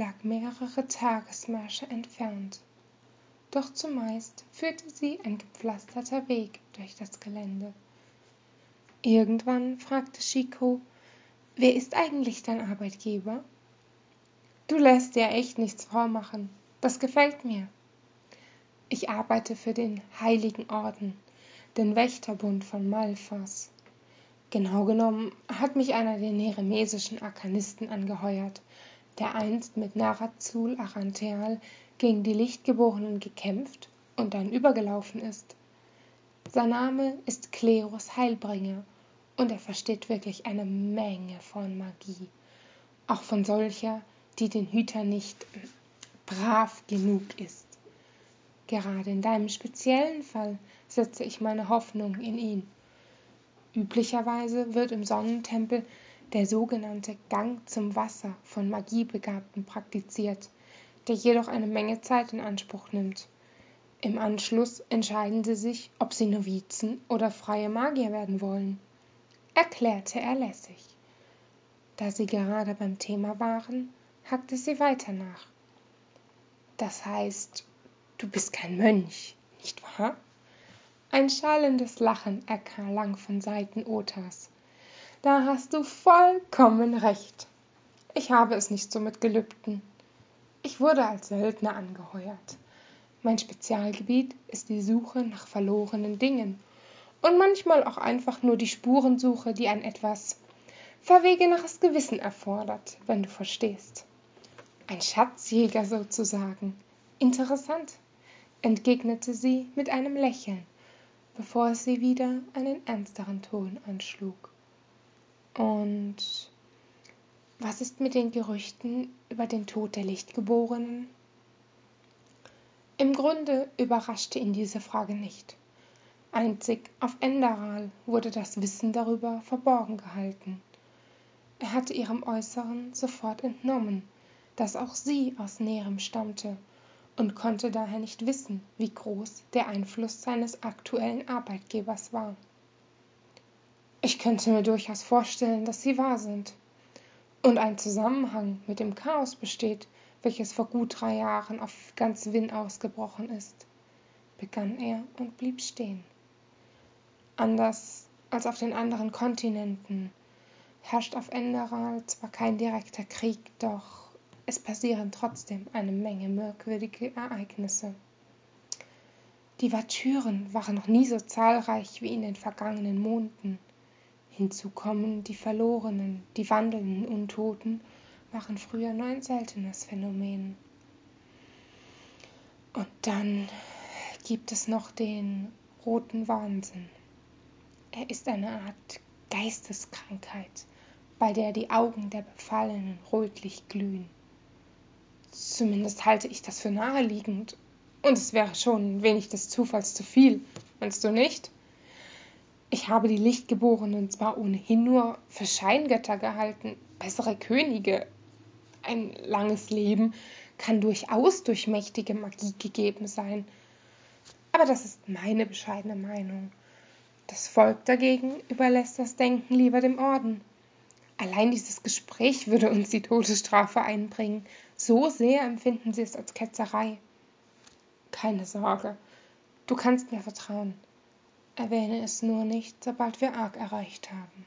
lag mehrere Tagesmärsche entfernt. Doch zumeist führte sie ein gepflasterter Weg durch das Gelände. Irgendwann fragte Chico, wer ist eigentlich dein Arbeitgeber? Du lässt dir echt nichts vormachen. Das gefällt mir. Ich arbeite für den Heiligen Orden, den Wächterbund von Malfas. Genau genommen hat mich einer der neremesischen Arkanisten angeheuert, der einst mit Narazul Arantheal gegen die Lichtgeborenen gekämpft und dann übergelaufen ist. Sein Name ist Klerus Heilbringer und er versteht wirklich eine Menge von Magie, auch von solcher, die den Hüter nicht brav genug ist. Gerade in deinem speziellen Fall setze ich meine Hoffnung in ihn. Üblicherweise wird im Sonnentempel der sogenannte Gang zum Wasser von Magiebegabten praktiziert, der jedoch eine Menge Zeit in Anspruch nimmt. Im Anschluss entscheiden sie sich, ob sie Novizen oder freie Magier werden wollen, erklärte er lässig. Da sie gerade beim Thema waren, hackte sie weiter nach. Das heißt, du bist kein Mönch, nicht wahr? Ein schallendes Lachen erklang von Seiten Otas. Da hast du vollkommen recht. Ich habe es nicht so mit Gelübden. Ich wurde als Söldner angeheuert. Mein Spezialgebiet ist die Suche nach verlorenen Dingen und manchmal auch einfach nur die Spurensuche, die ein etwas verwegeneres Gewissen erfordert, wenn du verstehst. Ein Schatzjäger sozusagen. Interessant, entgegnete sie mit einem Lächeln bevor sie wieder einen ernsteren Ton anschlug. Und was ist mit den Gerüchten über den Tod der Lichtgeborenen? Im Grunde überraschte ihn diese Frage nicht. Einzig auf Enderal wurde das Wissen darüber verborgen gehalten. Er hatte ihrem Äußeren sofort entnommen, dass auch sie aus Näherem stammte und konnte daher nicht wissen, wie groß der Einfluss seines aktuellen Arbeitgebers war. Ich könnte mir durchaus vorstellen, dass sie wahr sind und ein Zusammenhang mit dem Chaos besteht, welches vor gut drei Jahren auf ganz Winn ausgebrochen ist, begann er und blieb stehen. Anders als auf den anderen Kontinenten herrscht auf Enderal zwar kein direkter Krieg, doch es passieren trotzdem eine Menge merkwürdige Ereignisse. Die Watyren waren noch nie so zahlreich wie in den vergangenen Monden. Hinzu kommen die Verlorenen, die wandelnden Untoten waren früher nur ein seltenes Phänomen. Und dann gibt es noch den roten Wahnsinn. Er ist eine Art Geisteskrankheit, bei der die Augen der Befallenen rötlich glühen. Zumindest halte ich das für naheliegend. Und es wäre schon ein wenig des Zufalls zu viel, meinst du nicht? Ich habe die Lichtgeborenen zwar ohnehin nur für Scheingötter gehalten, bessere Könige. Ein langes Leben kann durchaus durch mächtige Magie gegeben sein. Aber das ist meine bescheidene Meinung. Das Volk dagegen überlässt das Denken lieber dem Orden. Allein dieses Gespräch würde uns die Todesstrafe einbringen. So sehr empfinden sie es als Ketzerei. Keine Sorge, du kannst mir vertrauen. Erwähne es nur nicht, sobald wir Arg erreicht haben.